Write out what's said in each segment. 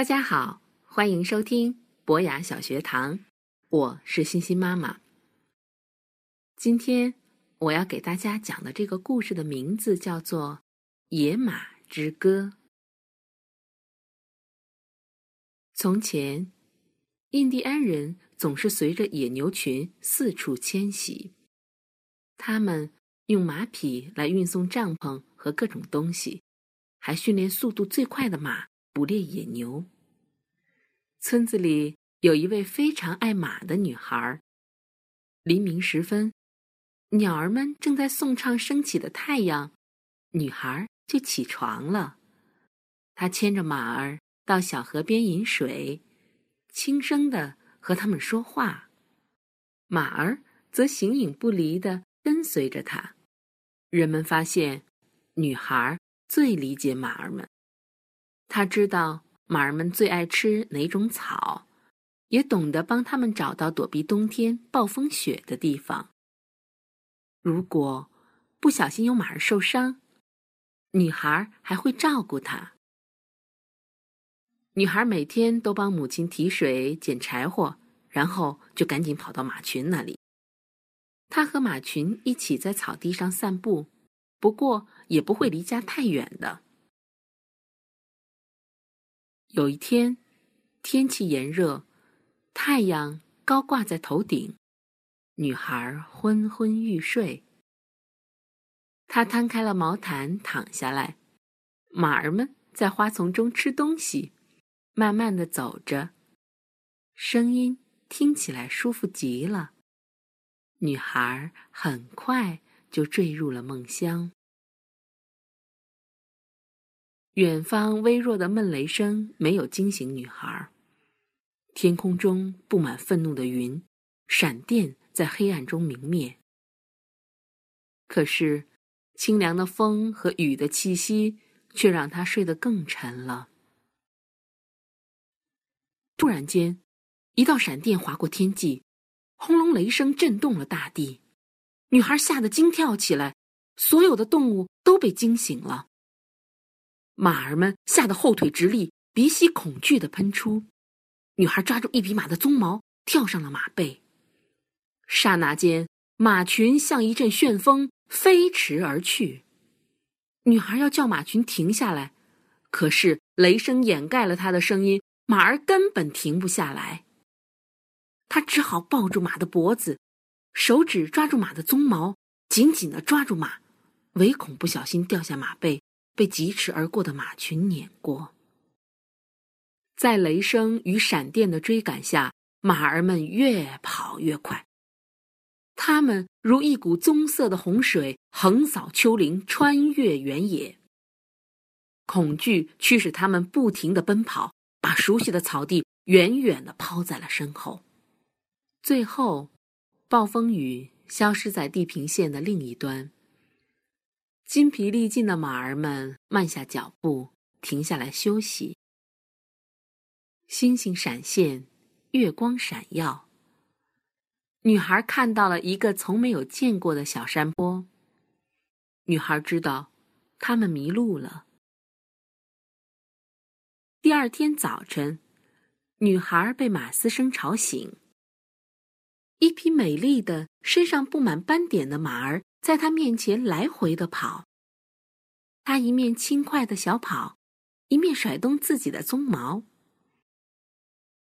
大家好，欢迎收听博雅小学堂，我是欣欣妈妈。今天我要给大家讲的这个故事的名字叫做《野马之歌》。从前，印第安人总是随着野牛群四处迁徙，他们用马匹来运送帐篷和各种东西，还训练速度最快的马。捕猎野牛。村子里有一位非常爱马的女孩。黎明时分，鸟儿们正在颂唱升起的太阳，女孩就起床了。她牵着马儿到小河边饮水，轻声的和他们说话。马儿则形影不离的跟随着她。人们发现，女孩最理解马儿们。他知道马儿们最爱吃哪种草，也懂得帮他们找到躲避冬天暴风雪的地方。如果不小心有马儿受伤，女孩还会照顾它。女孩每天都帮母亲提水、捡柴火，然后就赶紧跑到马群那里。她和马群一起在草地上散步，不过也不会离家太远的。有一天，天气炎热，太阳高挂在头顶，女孩昏昏欲睡。她摊开了毛毯，躺下来。马儿们在花丛中吃东西，慢慢的走着，声音听起来舒服极了。女孩很快就坠入了梦乡。远方微弱的闷雷声没有惊醒女孩。天空中布满愤怒的云，闪电在黑暗中明灭。可是，清凉的风和雨的气息却让她睡得更沉了。突然间，一道闪电划过天际，轰隆雷声震动了大地，女孩吓得惊跳起来，所有的动物都被惊醒了。马儿们吓得后腿直立，鼻息恐惧的喷出。女孩抓住一匹马的鬃毛，跳上了马背。刹那间，马群像一阵旋风飞驰而去。女孩要叫马群停下来，可是雷声掩盖了她的声音，马儿根本停不下来。她只好抱住马的脖子，手指抓住马的鬃毛，紧紧的抓住马，唯恐不小心掉下马背。被疾驰而过的马群碾过，在雷声与闪电的追赶下，马儿们越跑越快。它们如一股棕色的洪水，横扫丘陵，穿越原野。恐惧驱使它们不停的奔跑，把熟悉的草地远远的抛在了身后。最后，暴风雨消失在地平线的另一端。筋疲力尽的马儿们慢下脚步，停下来休息。星星闪现，月光闪耀。女孩看到了一个从没有见过的小山坡。女孩知道，他们迷路了。第二天早晨，女孩被马嘶声吵醒。一匹美丽的、身上布满斑点的马儿。在他面前来回的跑，他一面轻快的小跑，一面甩动自己的鬃毛。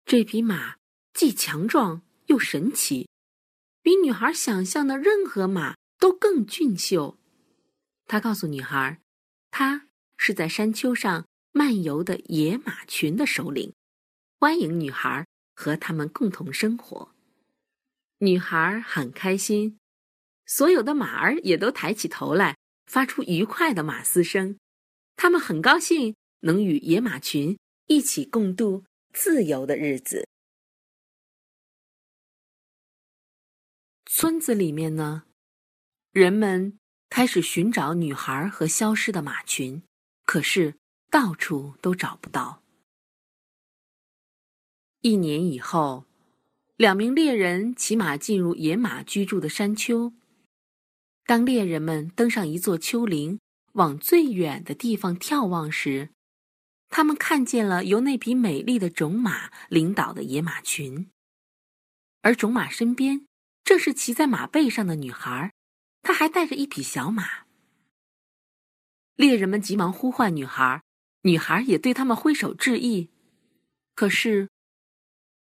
这匹马既强壮又神奇，比女孩想象的任何马都更俊秀。他告诉女孩，他是在山丘上漫游的野马群的首领，欢迎女孩和他们共同生活。女孩很开心。所有的马儿也都抬起头来，发出愉快的马嘶声。他们很高兴能与野马群一起共度自由的日子。村子里面呢，人们开始寻找女孩和消失的马群，可是到处都找不到。一年以后，两名猎人骑马进入野马居住的山丘。当猎人们登上一座丘陵，往最远的地方眺望时，他们看见了由那匹美丽的种马领导的野马群，而种马身边正是骑在马背上的女孩，她还带着一匹小马。猎人们急忙呼唤女孩，女孩也对他们挥手致意。可是，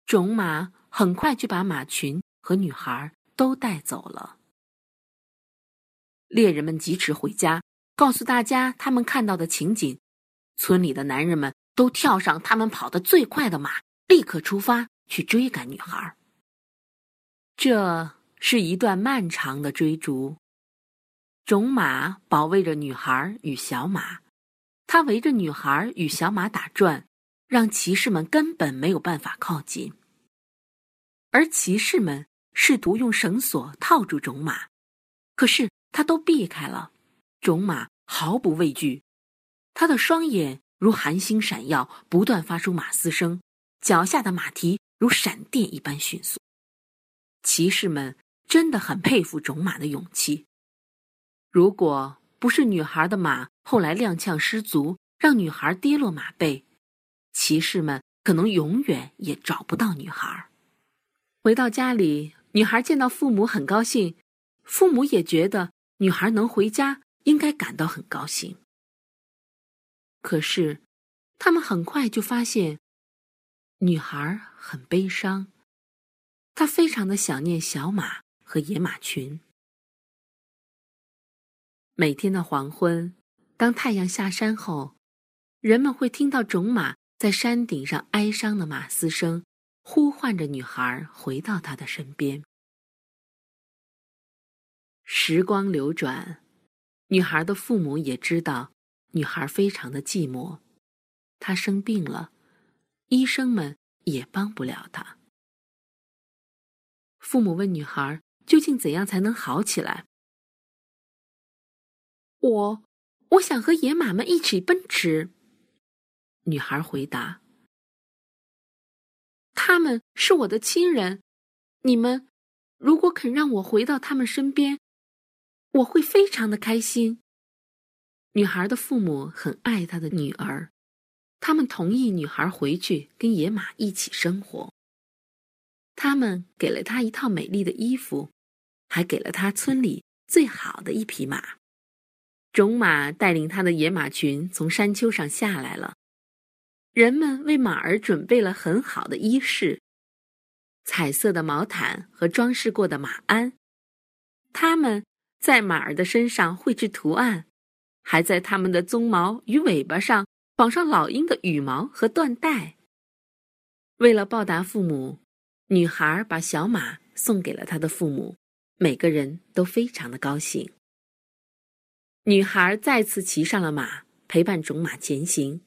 种马很快就把马群和女孩都带走了。猎人们疾驰回家，告诉大家他们看到的情景。村里的男人们都跳上他们跑得最快的马，立刻出发去追赶女孩。这是一段漫长的追逐。种马保卫着女孩与小马，它围着女孩与小马打转，让骑士们根本没有办法靠近。而骑士们试图用绳索套住种马，可是他都避开了。种马毫不畏惧，他的双眼如寒星闪耀，不断发出马嘶声，脚下的马蹄如闪电一般迅速。骑士们真的很佩服种马的勇气。如果不是女孩的马后来踉跄失足，让女孩跌落马背，骑士们可能永远也找不到女孩。回到家里，女孩见到父母很高兴，父母也觉得女孩能回家应该感到很高兴。可是，他们很快就发现，女孩很悲伤，她非常的想念小马和野马群。每天的黄昏，当太阳下山后，人们会听到种马在山顶上哀伤的马嘶声，呼唤着女孩回到她的身边。时光流转，女孩的父母也知道女孩非常的寂寞，她生病了，医生们也帮不了她。父母问女孩：“究竟怎样才能好起来？”我，我想和野马们一起奔驰。女孩回答：“他们是我的亲人，你们如果肯让我回到他们身边，我会非常的开心。”女孩的父母很爱她的女儿，他们同意女孩回去跟野马一起生活。他们给了她一套美丽的衣服，还给了她村里最好的一匹马。种马带领他的野马群从山丘上下来了，人们为马儿准备了很好的衣饰，彩色的毛毯和装饰过的马鞍。他们在马儿的身上绘制图案，还在它们的鬃毛与尾巴上绑上老鹰的羽毛和缎带。为了报答父母，女孩把小马送给了她的父母，每个人都非常的高兴。女孩再次骑上了马，陪伴种马前行。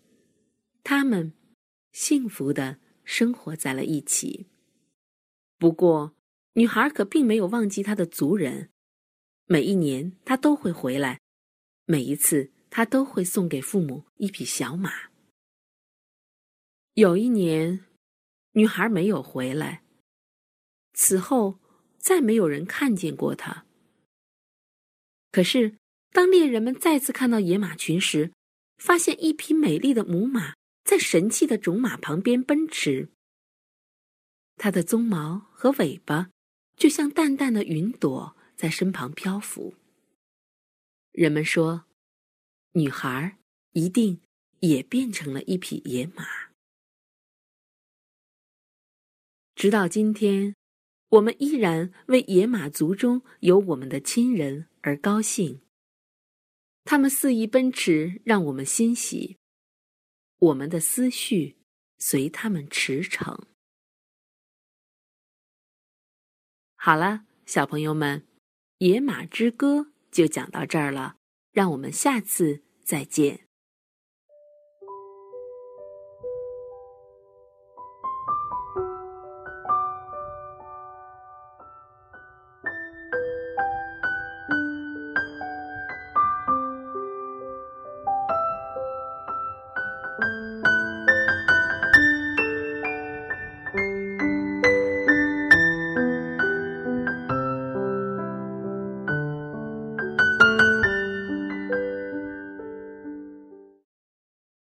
他们幸福的生活在了一起。不过，女孩可并没有忘记她的族人。每一年，他都会回来；每一次，他都会送给父母一匹小马。有一年，女孩没有回来。此后，再没有人看见过她。可是。当猎人们再次看到野马群时，发现一匹美丽的母马在神气的种马旁边奔驰。它的鬃毛和尾巴就像淡淡的云朵在身旁漂浮。人们说，女孩一定也变成了一匹野马。直到今天，我们依然为野马族中有我们的亲人而高兴。他们肆意奔驰，让我们欣喜；我们的思绪随他们驰骋。好了，小朋友们，《野马之歌》就讲到这儿了，让我们下次再见。